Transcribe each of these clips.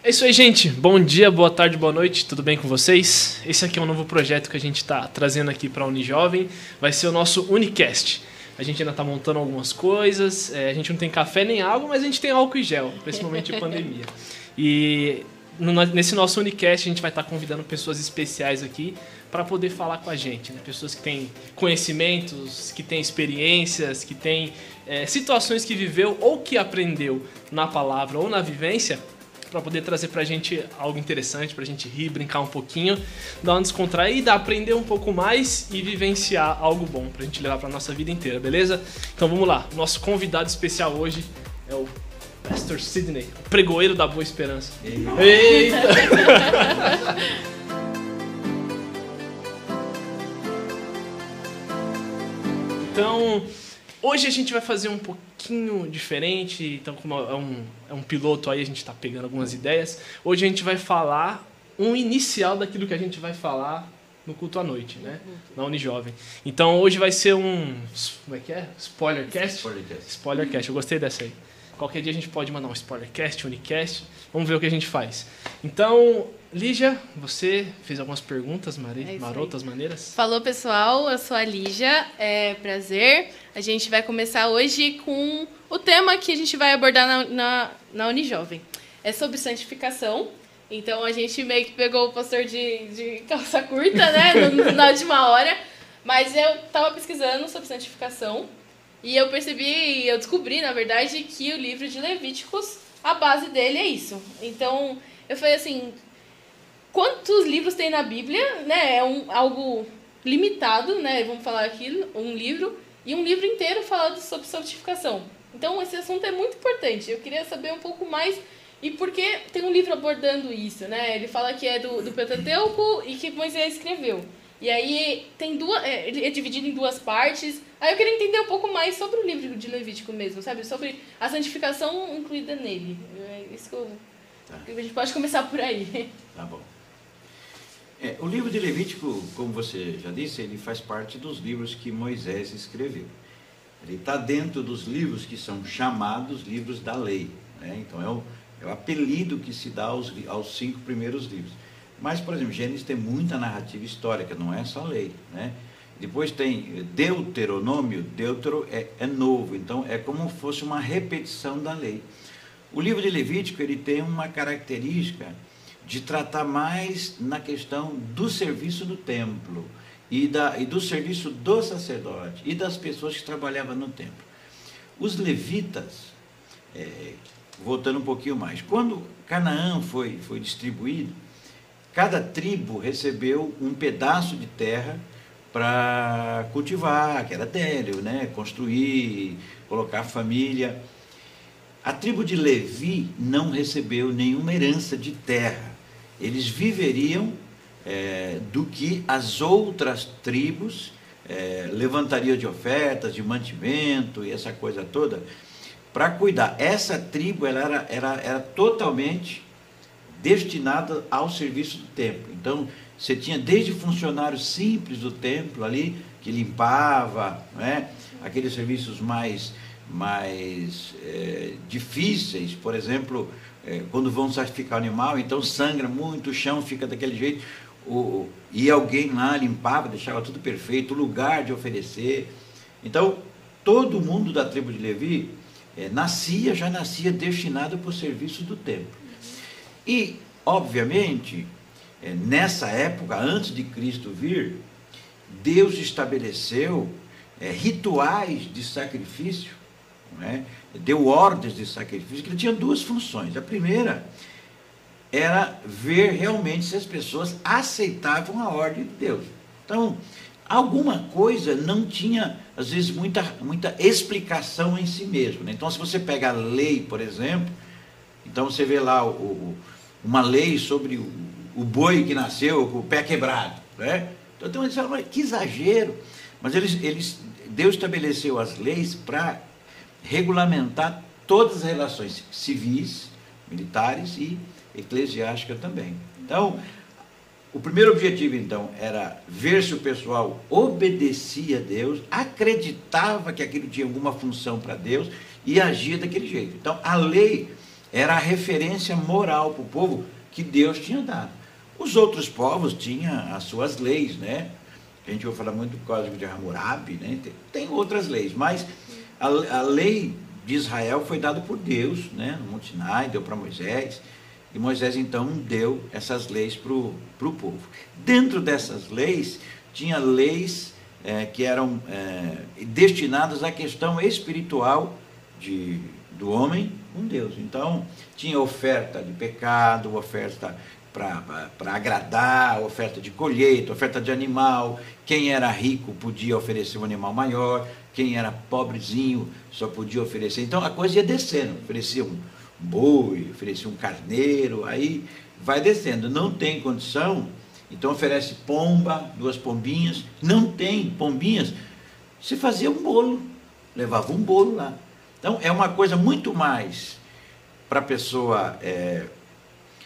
É isso aí, gente. Bom dia, boa tarde, boa noite. Tudo bem com vocês? Esse aqui é um novo projeto que a gente está trazendo aqui para a Unijovem. Vai ser o nosso Unicast. A gente ainda está montando algumas coisas. É, a gente não tem café nem água, mas a gente tem álcool e gel momento de pandemia. E no, nesse nosso Unicast a gente vai estar tá convidando pessoas especiais aqui para poder falar com a gente. Né? Pessoas que têm conhecimentos, que têm experiências, que têm é, situações que viveu ou que aprendeu na palavra ou na vivência para poder trazer para a gente algo interessante, para a gente rir, brincar um pouquinho, dar uma descontraída, aprender um pouco mais e vivenciar algo bom para a gente levar para nossa vida inteira, beleza? Então vamos lá. Nosso convidado especial hoje é o Pastor Sidney, o pregoeiro da Boa Esperança. Eita. então, hoje a gente vai fazer um pouquinho diferente, então como é um, é um piloto aí, a gente está pegando algumas ideias. Hoje a gente vai falar um inicial daquilo que a gente vai falar no culto à noite, né? Na Unijovem. Então hoje vai ser um. Como é que é? Spoilercast? Spoilercast. Spoilercast, eu gostei dessa aí. Qualquer dia a gente pode mandar um spoilercast, unicast. Vamos ver o que a gente faz. Então, Lígia, você fez algumas perguntas mare... é marotas, maneiras? Falou, pessoal. Eu sou a Lígia. É prazer. A gente vai começar hoje com o tema que a gente vai abordar na, na, na Unijovem. É sobre santificação. Então, a gente meio que pegou o pastor de, de calça curta, né? na última hora. Mas eu estava pesquisando sobre santificação. E eu percebi, eu descobri, na verdade, que o livro de Levíticos, a base dele é isso. Então, eu falei assim, quantos livros tem na Bíblia, né? É um, algo limitado, né? Vamos falar aqui, um livro, e um livro inteiro falando sobre santificação. Então, esse assunto é muito importante. Eu queria saber um pouco mais e por que tem um livro abordando isso, né? Ele fala que é do, do Pentateuco e que Moisés escreveu. E aí tem duas, é, é dividido em duas partes. Aí eu queria entender um pouco mais sobre o livro de Levítico mesmo, sabe? Sobre a santificação incluída nele. É isso que eu, tá. A gente pode começar por aí. Tá bom. É, o livro de Levítico, como você já disse, ele faz parte dos livros que Moisés escreveu. Ele está dentro dos livros que são chamados livros da lei. Né? Então é o, é o apelido que se dá aos, aos cinco primeiros livros. Mas, por exemplo, Gênesis tem muita narrativa histórica, não é só lei. Né? Depois tem Deuteronômio, Deutero é, é novo, então é como se fosse uma repetição da lei. O livro de Levítico ele tem uma característica de tratar mais na questão do serviço do templo e, da, e do serviço do sacerdote e das pessoas que trabalhavam no templo. Os levitas, é, voltando um pouquinho mais, quando Canaã foi, foi distribuído, Cada tribo recebeu um pedaço de terra para cultivar, que era délio, né? construir, colocar família. A tribo de Levi não recebeu nenhuma herança de terra. Eles viveriam é, do que as outras tribos é, levantariam de ofertas, de mantimento e essa coisa toda para cuidar. Essa tribo ela era, era, era totalmente destinada ao serviço do templo. Então, você tinha desde funcionários simples do templo ali, que limpava, né? aqueles serviços mais, mais é, difíceis, por exemplo, é, quando vão sacrificar o animal, então sangra muito, o chão fica daquele jeito, o, e alguém lá limpava, deixava tudo perfeito, o lugar de oferecer. Então, todo mundo da tribo de Levi é, nascia, já nascia destinado para o serviço do templo. E, obviamente, é, nessa época, antes de Cristo vir, Deus estabeleceu é, rituais de sacrifício, né? deu ordens de sacrifício, que ele tinha duas funções. A primeira era ver realmente se as pessoas aceitavam a ordem de Deus. Então, alguma coisa não tinha, às vezes, muita, muita explicação em si mesmo. Né? Então, se você pega a lei, por exemplo, então você vê lá o, o uma lei sobre o, o boi que nasceu com o pé quebrado. Né? Então eles falam, que exagero. Mas eles, eles, Deus estabeleceu as leis para regulamentar todas as relações civis, militares e eclesiásticas também. Então, o primeiro objetivo, então, era ver se o pessoal obedecia a Deus, acreditava que aquilo tinha alguma função para Deus e agia daquele jeito. Então, a lei era a referência moral para o povo que Deus tinha dado. Os outros povos tinham as suas leis, né? A gente vai falar muito do Código de Hammurabi, né? Tem, outras leis, mas a, a, lei de Israel foi dada por Deus, né? No Monte Sinai, deu para Moisés. E Moisés então deu essas leis para o povo. Dentro dessas leis, tinha leis é, que eram é, destinadas à questão espiritual de, do homem com Deus. Então, tinha oferta de pecado, oferta para agradar, oferta de colheita, oferta de animal. Quem era rico podia oferecer um animal maior, quem era pobrezinho só podia oferecer. Então a coisa ia descendo, oferecia um boi, oferecia um carneiro, aí vai descendo. Não tem condição, então oferece pomba, duas pombinhas. Não tem pombinhas, se fazia um bolo, levava um bolo lá. Então é uma coisa muito mais para a pessoa é,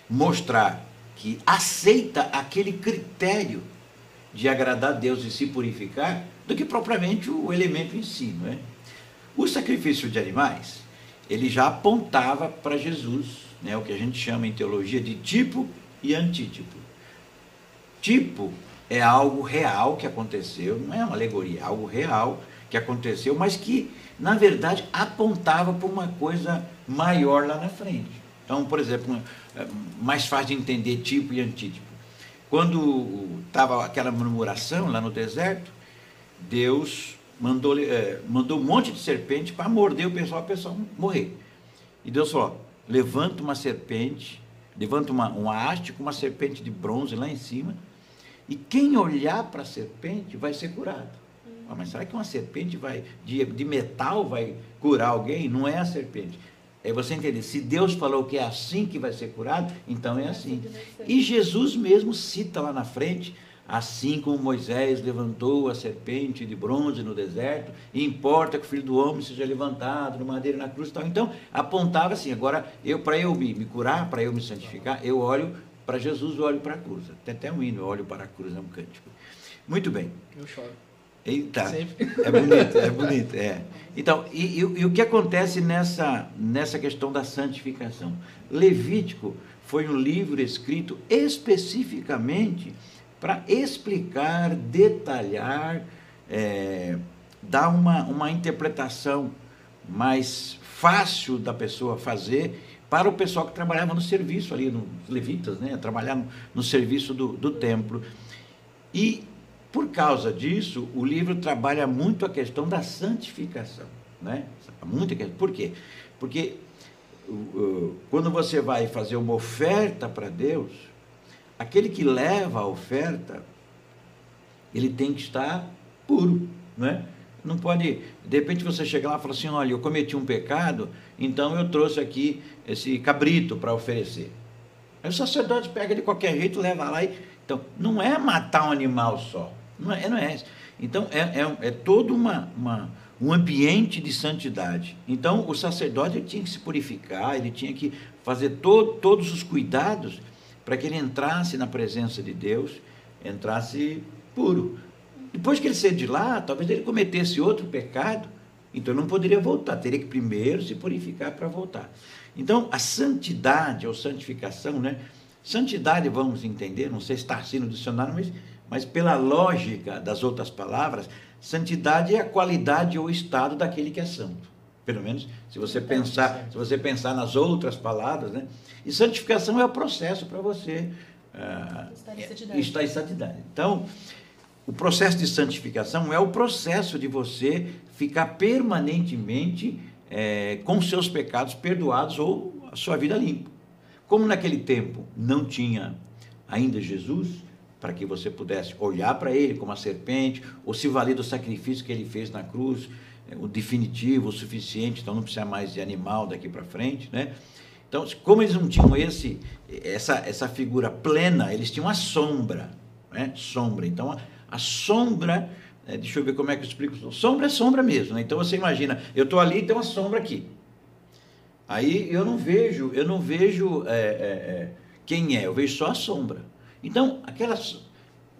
mostrar que aceita aquele critério de agradar a Deus e se purificar do que propriamente o elemento em si, não é? O sacrifício de animais, ele já apontava para Jesus, né, o que a gente chama em teologia de tipo e antítipo. Tipo é algo real que aconteceu, não é uma alegoria, é algo real que aconteceu, mas que, na verdade, apontava para uma coisa maior lá na frente. Então, por exemplo, é mais fácil de entender tipo e antítipo. Quando estava aquela murmuração lá no deserto, Deus mandou, é, mandou um monte de serpente para morder o pessoal, o pessoal morrer. E Deus falou: levanta uma serpente, levanta uma, uma haste com uma serpente de bronze lá em cima, e quem olhar para a serpente vai ser curado. Ah, mas será que uma serpente vai de, de metal vai curar alguém? Não é a serpente. É você entender, se Deus falou que é assim que vai ser curado, então é assim. E Jesus mesmo cita lá na frente, assim como Moisés levantou a serpente de bronze no deserto, e importa que o filho do homem seja levantado no madeira na cruz e tal. Então, apontava assim, agora, eu para eu me, me curar, para eu me santificar, eu olho para Jesus, eu olho para a cruz. Tem até um hino, eu olho para a cruz, é um cântico. Muito bem. Eu choro. Eita, Sempre. é bonito, é bonito, é. Então, e, e, e, o que acontece nessa, nessa questão da santificação? Levítico foi um livro escrito especificamente para explicar, detalhar, é, dar uma, uma interpretação mais fácil da pessoa fazer para o pessoal que trabalhava no serviço ali, nos levitas, né? trabalhar no, no serviço do, do templo. E por causa disso, o livro trabalha muito a questão da santificação. Né? Muito, por quê? Porque quando você vai fazer uma oferta para Deus, aquele que leva a oferta, ele tem que estar puro. Né? Não pode, de repente você chega lá e fala assim: olha, eu cometi um pecado, então eu trouxe aqui esse cabrito para oferecer. Aí o sacerdote pega de qualquer jeito, leva lá e. Então, não é matar um animal só. Não é, não é Então, é, é, é todo uma, uma, um ambiente de santidade. Então, o sacerdote tinha que se purificar, ele tinha que fazer to, todos os cuidados para que ele entrasse na presença de Deus, entrasse puro. Depois que ele sair de lá, talvez ele cometesse outro pecado, então não poderia voltar, teria que primeiro se purificar para voltar. Então, a santidade ou santificação, né? Santidade, vamos entender, não sei se está assim no dicionário, mas mas pela lógica das outras palavras, santidade é a qualidade ou estado daquele que é santo. Pelo menos se você pensar, se você pensar nas outras palavras, né? E santificação é o processo para você uh, estar, em santidade. estar em santidade. Então, o processo de santificação é o processo de você ficar permanentemente é, com seus pecados perdoados ou a sua vida limpa. Como naquele tempo não tinha ainda Jesus, para que você pudesse olhar para ele como a serpente, ou se valer do sacrifício que ele fez na cruz, é, o definitivo, o suficiente, então não precisa mais de animal daqui para frente, né? Então, como eles não tinham esse, essa, essa figura plena, eles tinham a sombra, né? Sombra. Então, a, a sombra, é, deixa eu ver como é que eu explico. Sombra é sombra mesmo, né? Então você imagina, eu estou ali e tem uma sombra aqui. Aí eu não vejo, eu não vejo é, é, é quem é, eu vejo só a sombra. Então, aquelas.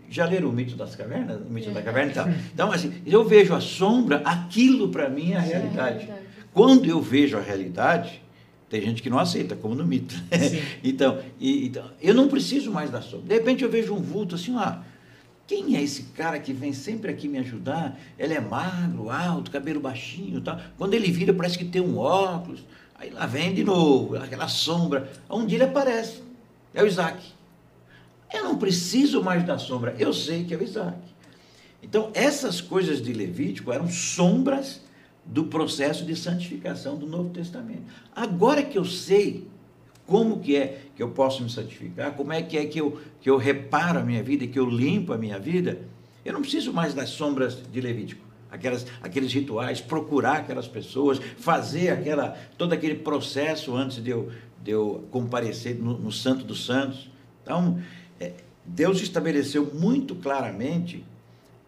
Já leram o mito das cavernas? O mito é. da caverna e tal. Então, assim, eu vejo a sombra, aquilo para mim é a realidade. É Quando eu vejo a realidade, Tem gente que não aceita, como no mito. então, e, então, eu não preciso mais da sombra. De repente eu vejo um vulto assim, ah, quem é esse cara que vem sempre aqui me ajudar? Ele é magro, alto, cabelo baixinho tal. Quando ele vira, parece que tem um óculos. Aí lá vem de novo, aquela sombra. Um dia ele aparece. É o Isaac. Eu não preciso mais da sombra, eu sei que é o Isaac. Então, essas coisas de Levítico eram sombras do processo de santificação do Novo Testamento. Agora que eu sei como que é que eu posso me santificar, como é que é que eu, que eu reparo a minha vida, que eu limpo a minha vida, eu não preciso mais das sombras de Levítico. Aquelas, aqueles rituais, procurar aquelas pessoas, fazer aquela, todo aquele processo antes de eu, de eu comparecer no, no Santo dos Santos. Então, Deus estabeleceu muito claramente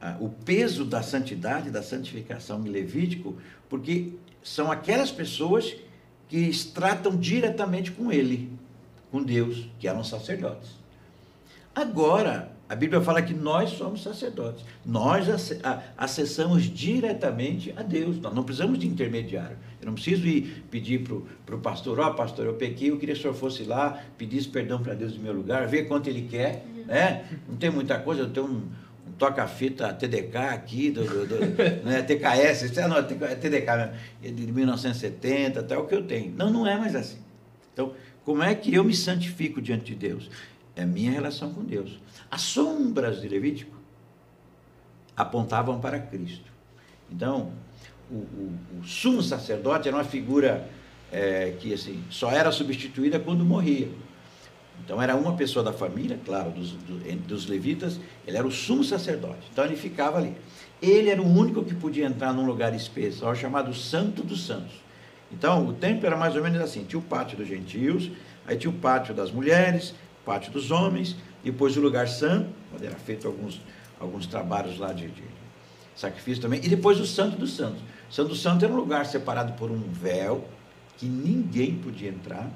ah, o peso da santidade, da santificação em Levítico, porque são aquelas pessoas que tratam diretamente com Ele, com Deus, que eram sacerdotes. Agora, a Bíblia fala que nós somos sacerdotes. Nós acessamos diretamente a Deus. Nós não precisamos de intermediário. Eu não preciso ir pedir para o pastor, ó oh, pastor, eu pequei, eu queria que o senhor fosse lá, pedisse perdão para Deus no meu lugar, ver quanto ele quer. Né? Não tem muita coisa, eu tenho um, um toca-fita TDK aqui, do, do, do né, TKS, isso é, não, é TDK mesmo, é de 1970, até o que eu tenho. Não, não é mais assim. Então, como é que eu me santifico diante de Deus? É a minha relação com Deus. As sombras de Levítico apontavam para Cristo. Então, o, o, o sumo sacerdote era uma figura é, que assim, só era substituída quando morria. Então era uma pessoa da família, claro, dos, dos levitas, ele era o sumo sacerdote. Então ele ficava ali. Ele era o único que podia entrar num lugar especial chamado Santo dos Santos. Então o templo era mais ou menos assim: tinha o pátio dos gentios, aí tinha o pátio das mulheres, pátio dos homens, depois o lugar santo, onde era feito alguns, alguns trabalhos lá de, de sacrifício também, e depois o Santo dos Santos. O Santo dos Santos era um lugar separado por um véu que ninguém podia entrar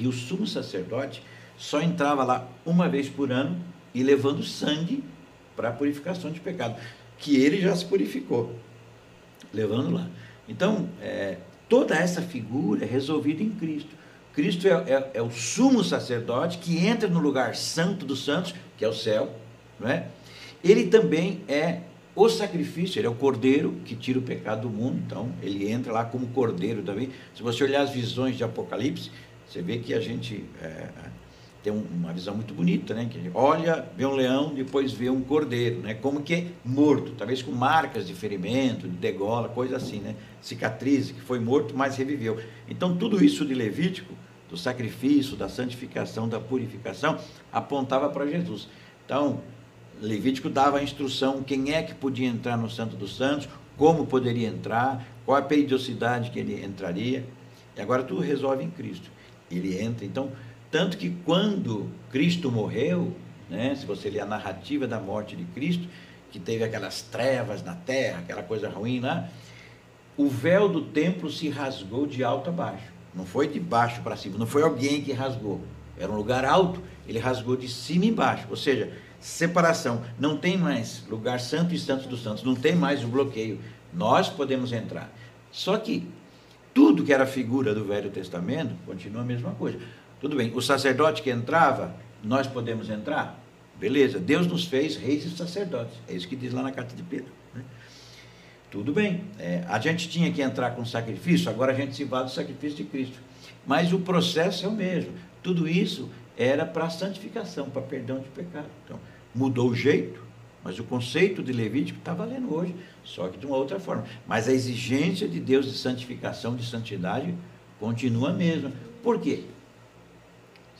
e o sumo sacerdote só entrava lá uma vez por ano e levando sangue para a purificação de pecado, que ele já se purificou, levando lá. Então, é, toda essa figura é resolvida em Cristo. Cristo é, é, é, o sumo sacerdote que entra no lugar santo dos santos, que é o céu, não é? Ele também é o sacrifício, ele é o cordeiro que tira o pecado do mundo, então ele entra lá como cordeiro também. Se você olhar as visões de Apocalipse, você vê que a gente é, tem uma visão muito bonita, né? Que olha, vê um leão, depois vê um cordeiro, né? Como que é morto, talvez com marcas de ferimento, de degola, coisa assim, né? Cicatriz, que foi morto, mas reviveu. Então, tudo isso de Levítico, do sacrifício, da santificação, da purificação, apontava para Jesus. Então, Levítico dava a instrução quem é que podia entrar no Santo dos Santos, como poderia entrar, qual a periodicidade que ele entraria. E agora tudo resolve em Cristo ele entra. Então, tanto que quando Cristo morreu, né, se você ler a narrativa da morte de Cristo, que teve aquelas trevas na terra, aquela coisa ruim lá, o véu do templo se rasgou de alto a baixo. Não foi de baixo para cima, não foi alguém que rasgou. Era um lugar alto, ele rasgou de cima e embaixo. Ou seja, separação. Não tem mais lugar santo e santo dos santos, não tem mais o bloqueio. Nós podemos entrar. Só que tudo que era figura do Velho Testamento continua a mesma coisa. Tudo bem, o sacerdote que entrava, nós podemos entrar? Beleza, Deus nos fez reis e sacerdotes. É isso que diz lá na carta de Pedro. Né? Tudo bem, é, a gente tinha que entrar com sacrifício, agora a gente se vale do sacrifício de Cristo. Mas o processo é o mesmo. Tudo isso era para santificação, para perdão de pecado. Então, mudou o jeito, mas o conceito de Levítico está valendo hoje, só que de uma outra forma. Mas a exigência de Deus de santificação, de santidade, continua a mesma. Por quê?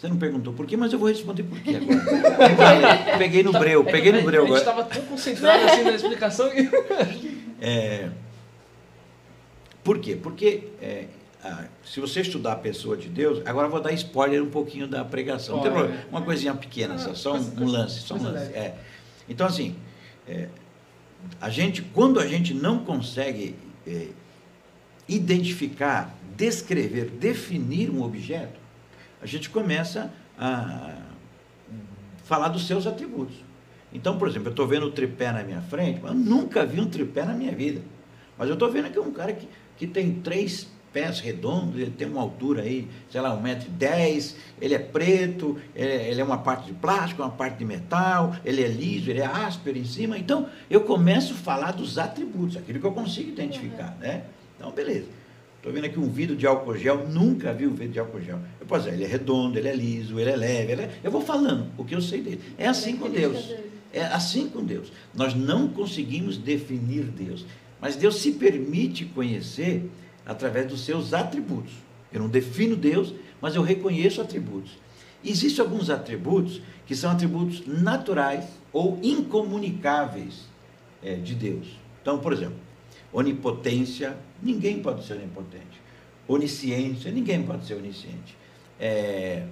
Você não perguntou por quê, mas eu vou responder por quê agora. peguei no breu, peguei no breu agora. A gente estava tão concentrado assim na explicação que... é, por quê? Porque é, ah, se você estudar a pessoa de Deus, agora vou dar spoiler um pouquinho da pregação. Oh, é. Uma coisinha pequena, só, só um, um lance, só um lance. É. Então, assim, é, a gente, quando a gente não consegue é, identificar, descrever, definir um objeto, a gente começa a falar dos seus atributos. Então, por exemplo, eu estou vendo o tripé na minha frente, mas eu nunca vi um tripé na minha vida. Mas eu estou vendo que é um cara que, que tem três pés redondos, ele tem uma altura aí, sei lá, 1,10m, ele é preto, ele é uma parte de plástico, uma parte de metal, ele é liso, ele é áspero em cima. Então, eu começo a falar dos atributos, aquilo que eu consigo identificar, uhum. né? Então, beleza. Estou vendo aqui um vidro de álcool gel, nunca vi um vidro de álcool gel. Eu posso dizer, ele é redondo, ele é liso, ele é leve, ele é... eu vou falando o que eu sei dele. É assim com Deus. É assim com Deus. Nós não conseguimos definir Deus, mas Deus se permite conhecer através dos seus atributos. Eu não defino Deus, mas eu reconheço atributos. Existem alguns atributos que são atributos naturais ou incomunicáveis é, de Deus. Então, por exemplo, onipotência, ninguém pode ser onipotente. Onisciência, ninguém pode ser onisciente. É,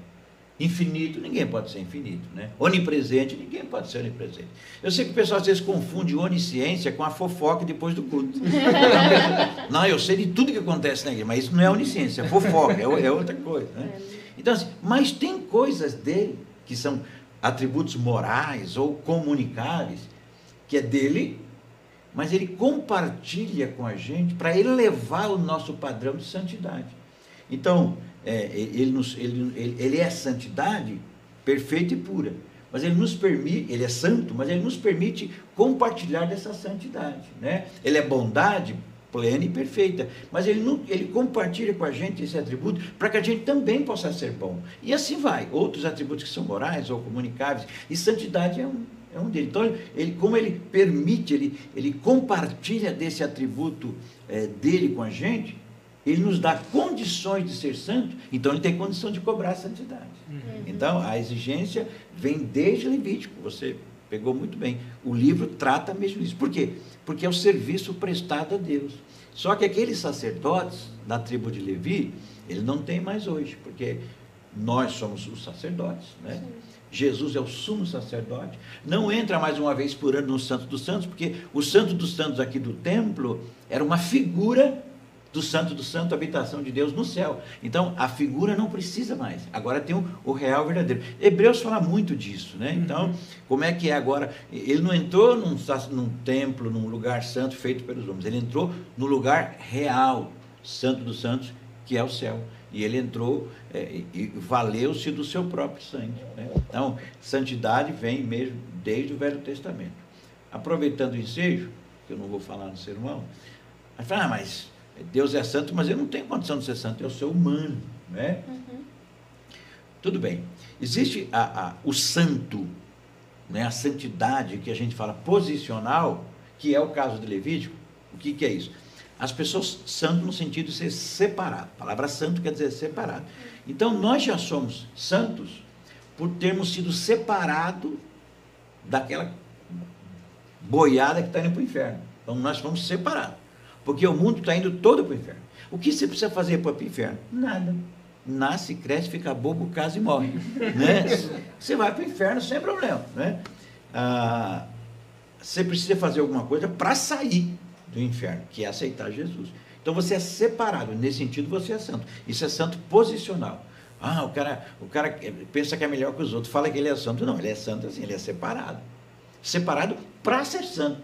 Infinito, ninguém pode ser infinito, né? Onipresente, ninguém pode ser onipresente. Eu sei que o pessoal às vezes confunde onisciência com a fofoca depois do culto. não, eu sei de tudo que acontece na igreja, mas isso não é onisciência, é fofoca, é, é outra coisa, né? É. Então, assim, mas tem coisas dele que são atributos morais ou comunicáveis, que é dele, mas ele compartilha com a gente para elevar o nosso padrão de santidade. Então, é, ele, nos, ele, ele, ele é santidade perfeita e pura. Mas ele nos permite, ele é santo, mas ele nos permite compartilhar dessa santidade. Né? Ele é bondade plena e perfeita. Mas ele, não, ele compartilha com a gente esse atributo para que a gente também possa ser bom. E assim vai. Outros atributos que são morais ou comunicáveis. E santidade é um, é um deles. Então, ele, como ele permite, ele, ele compartilha desse atributo é, dele com a gente, ele nos dá condições de ser santo, então ele tem condição de cobrar a santidade. Uhum. Então, a exigência vem desde Levítico, você pegou muito bem. O livro trata mesmo isso. Por quê? Porque é o serviço prestado a Deus. Só que aqueles sacerdotes da tribo de Levi, ele não tem mais hoje, porque nós somos os sacerdotes, né? Jesus é o sumo sacerdote. Não entra mais uma vez por ano no Santo dos Santos, porque o Santo dos Santos aqui do templo era uma figura do santo do santo, habitação de Deus no céu. Então, a figura não precisa mais. Agora tem o, o real verdadeiro. Hebreus fala muito disso, né? Então, uhum. como é que é agora? Ele não entrou num, num templo, num lugar santo feito pelos homens. Ele entrou no lugar real, santo dos santos, que é o céu. E ele entrou é, e valeu-se do seu próprio sangue. Né? Então, santidade vem mesmo desde o Velho Testamento. Aproveitando o ensejo, que eu não vou falar no sermão, mas fala, ah, mas Deus é santo, mas eu não tenho condição de ser santo, eu sou humano. Né? Uhum. Tudo bem. Existe a, a, o santo, né, a santidade que a gente fala posicional, que é o caso de Levítico. O que, que é isso? As pessoas santo no sentido de ser separado. A palavra santo quer dizer separado. Então nós já somos santos por termos sido separados daquela boiada que está indo para o inferno. Então nós fomos separados. Porque o mundo está indo todo para o inferno. O que você precisa fazer para o inferno? Nada. Nasce, cresce, fica bobo, casa e morre. né? Você vai para o inferno sem problema. Né? Ah, você precisa fazer alguma coisa para sair do inferno, que é aceitar Jesus. Então você é separado, nesse sentido você é santo. Isso é santo posicional. Ah, o cara, o cara pensa que é melhor que os outros, fala que ele é santo. Não, ele é santo assim, ele é separado. Separado para ser santo.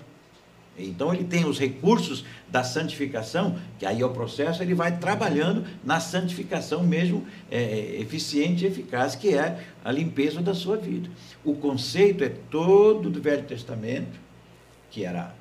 Então ele tem os recursos da santificação, que aí é o processo, ele vai trabalhando na santificação mesmo é, eficiente e eficaz, que é a limpeza da sua vida. O conceito é todo do Velho Testamento, que era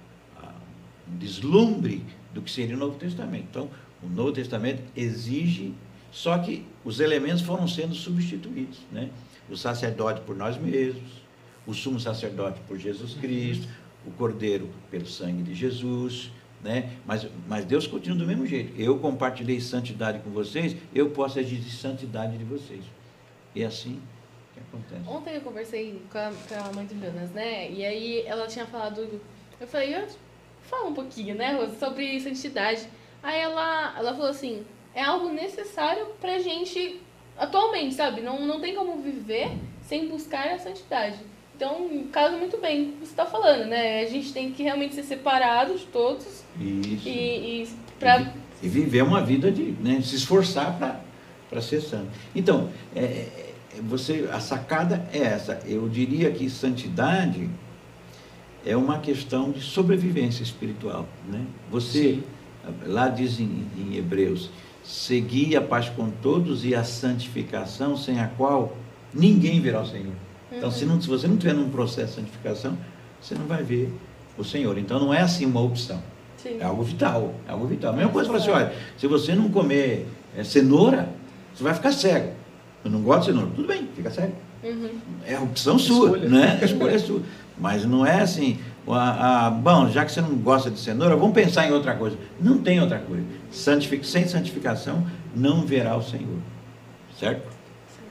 um deslumbre do que seria o Novo Testamento. Então, o Novo Testamento exige, só que os elementos foram sendo substituídos. Né? O sacerdote por nós mesmos, o sumo sacerdote por Jesus Cristo, o cordeiro pelo sangue de Jesus, né? Mas, mas Deus continua do mesmo jeito. Eu compartilhei santidade com vocês, eu posso exigir santidade de vocês. E é assim que acontece. Ontem eu conversei com a, com a mãe do Jonas, né? E aí ela tinha falado, eu falei, eu, fala um pouquinho, né, Rosa, sobre santidade. Aí ela, ela falou assim, é algo necessário pra gente atualmente, sabe? Não, não tem como viver sem buscar a santidade. Então, casa muito bem o que você está falando, né? A gente tem que realmente ser separados todos. Isso. E, e, pra... e, e viver uma vida de né, se esforçar para ser santo. Então, é, é, você, a sacada é essa. Eu diria que santidade é uma questão de sobrevivência espiritual. Né? Você, Sim. lá diz em, em Hebreus, Segui a paz com todos e a santificação, sem a qual ninguém verá o Senhor. Então, se, não, se você não estiver num processo de santificação, você não vai ver o Senhor. Então, não é assim uma opção. Sim. É algo vital. É algo vital. A mesma coisa, fala assim, olha, se você não comer é, cenoura, você vai ficar cego. Eu não gosto de cenoura. Tudo bem, fica cego. Uhum. É a opção sua, Escolha. né? A escolha é sua. Mas não é assim, a, a- bom, já que você não gosta de cenoura, vamos pensar em outra coisa. Não tem outra coisa. Santific- sem santificação, não verá o Senhor. Certo?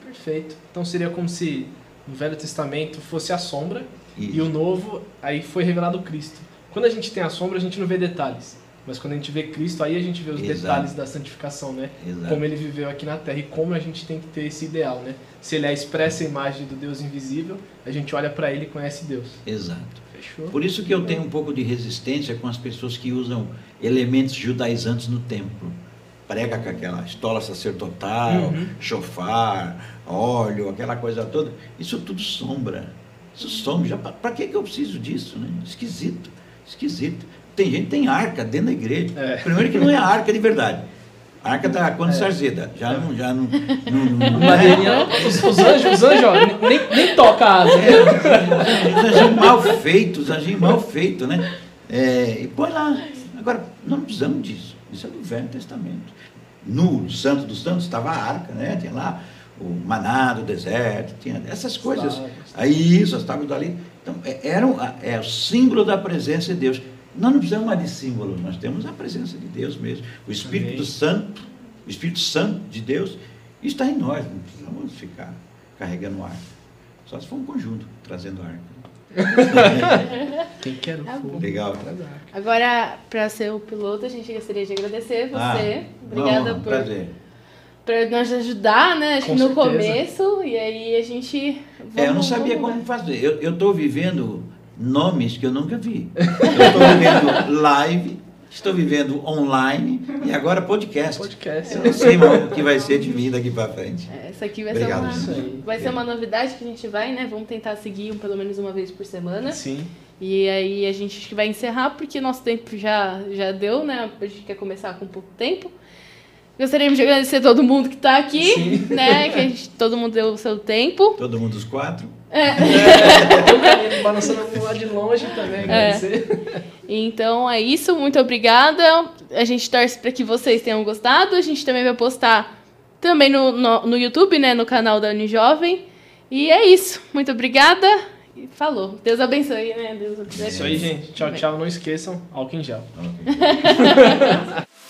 Perfeito. Então seria como se no Velho Testamento fosse a sombra Isso. e o Novo aí foi revelado Cristo. Quando a gente tem a sombra, a gente não vê detalhes. Mas quando a gente vê Cristo, aí a gente vê os Exato. detalhes da santificação, né? Exato. Como ele viveu aqui na Terra e como a gente tem que ter esse ideal, né? Se ele é a expressa imagem do Deus invisível, a gente olha para ele e conhece Deus. Exato. Fechou? Por isso que eu tenho um pouco de resistência com as pessoas que usam elementos judaizantes no templo. Prega com aquela estola sacerdotal, Uhum. chofar, óleo, aquela coisa toda. Isso tudo sombra. Isso sombra. Para que, que eu preciso disso? Né? Esquisito. Esquisito. Tem gente que tem arca dentro da igreja. É. Primeiro que não é arca de verdade. A arca da Conde É. Sarzeda. Já não. Já não, não, não- é. Madeirinha, os, os anjos, os anjos, ó, nem, nem toca a asa. É, os anjinhos mal feitos, os anjinhos mal feitos, né? É, e põe lá. Agora, não precisamos disso. Isso é do Velho Testamento. No Santo dos Santos estava a arca, né? Tinha lá o maná do deserto, tinha essas coisas. Aí isso, as tábuas dali. Então, é, era o- é o símbolo da presença de Deus. Nós não precisamos mais de símbolos, nós temos a presença de Deus mesmo. O Espírito Amém. Santo, o Espírito Santo de Deus, está em nós, não precisamos ficar carregando arca. Só se for um conjunto trazendo arca. Quem quer o Tá fogo? Legal. Agora, para ser o piloto, a gente gostaria de agradecer você. Ah, Obrigada bom, por, Prazer. por nos ajudar, né? Acho que no certeza. começo. E aí a gente. É, eu não sabia como fazer. Eu estou vivendo nomes que eu nunca vi. Eu estou vivendo live, estou vivendo online e agora podcast. Podcast. Eu não sei o que vai ser de mim daqui para frente. É, Essa aqui vai Obrigado, ser uma. Vai ser uma novidade que a gente vai, né? Vamos tentar seguir um, pelo menos uma vez por semana. Sim. E aí a gente vai encerrar porque nosso tempo já, já deu, né? A gente quer começar com pouco tempo. Gostaríamos de agradecer todo mundo que está aqui, Sim. né? Que a gente, todo mundo deu o seu tempo. Todo mundo os quatro. Um carinho balançando lado de longe também, agradecer. Então é isso, muito obrigada. A gente torce para que vocês tenham gostado. A gente também vai postar também no, no, no YouTube, né? No canal da Unijovem. E é isso. Muito obrigada. E falou. Deus abençoe, né? Deus abençoe. É isso aí, gente. Tchau, tchau. Não esqueçam, álcool em gel. Ok.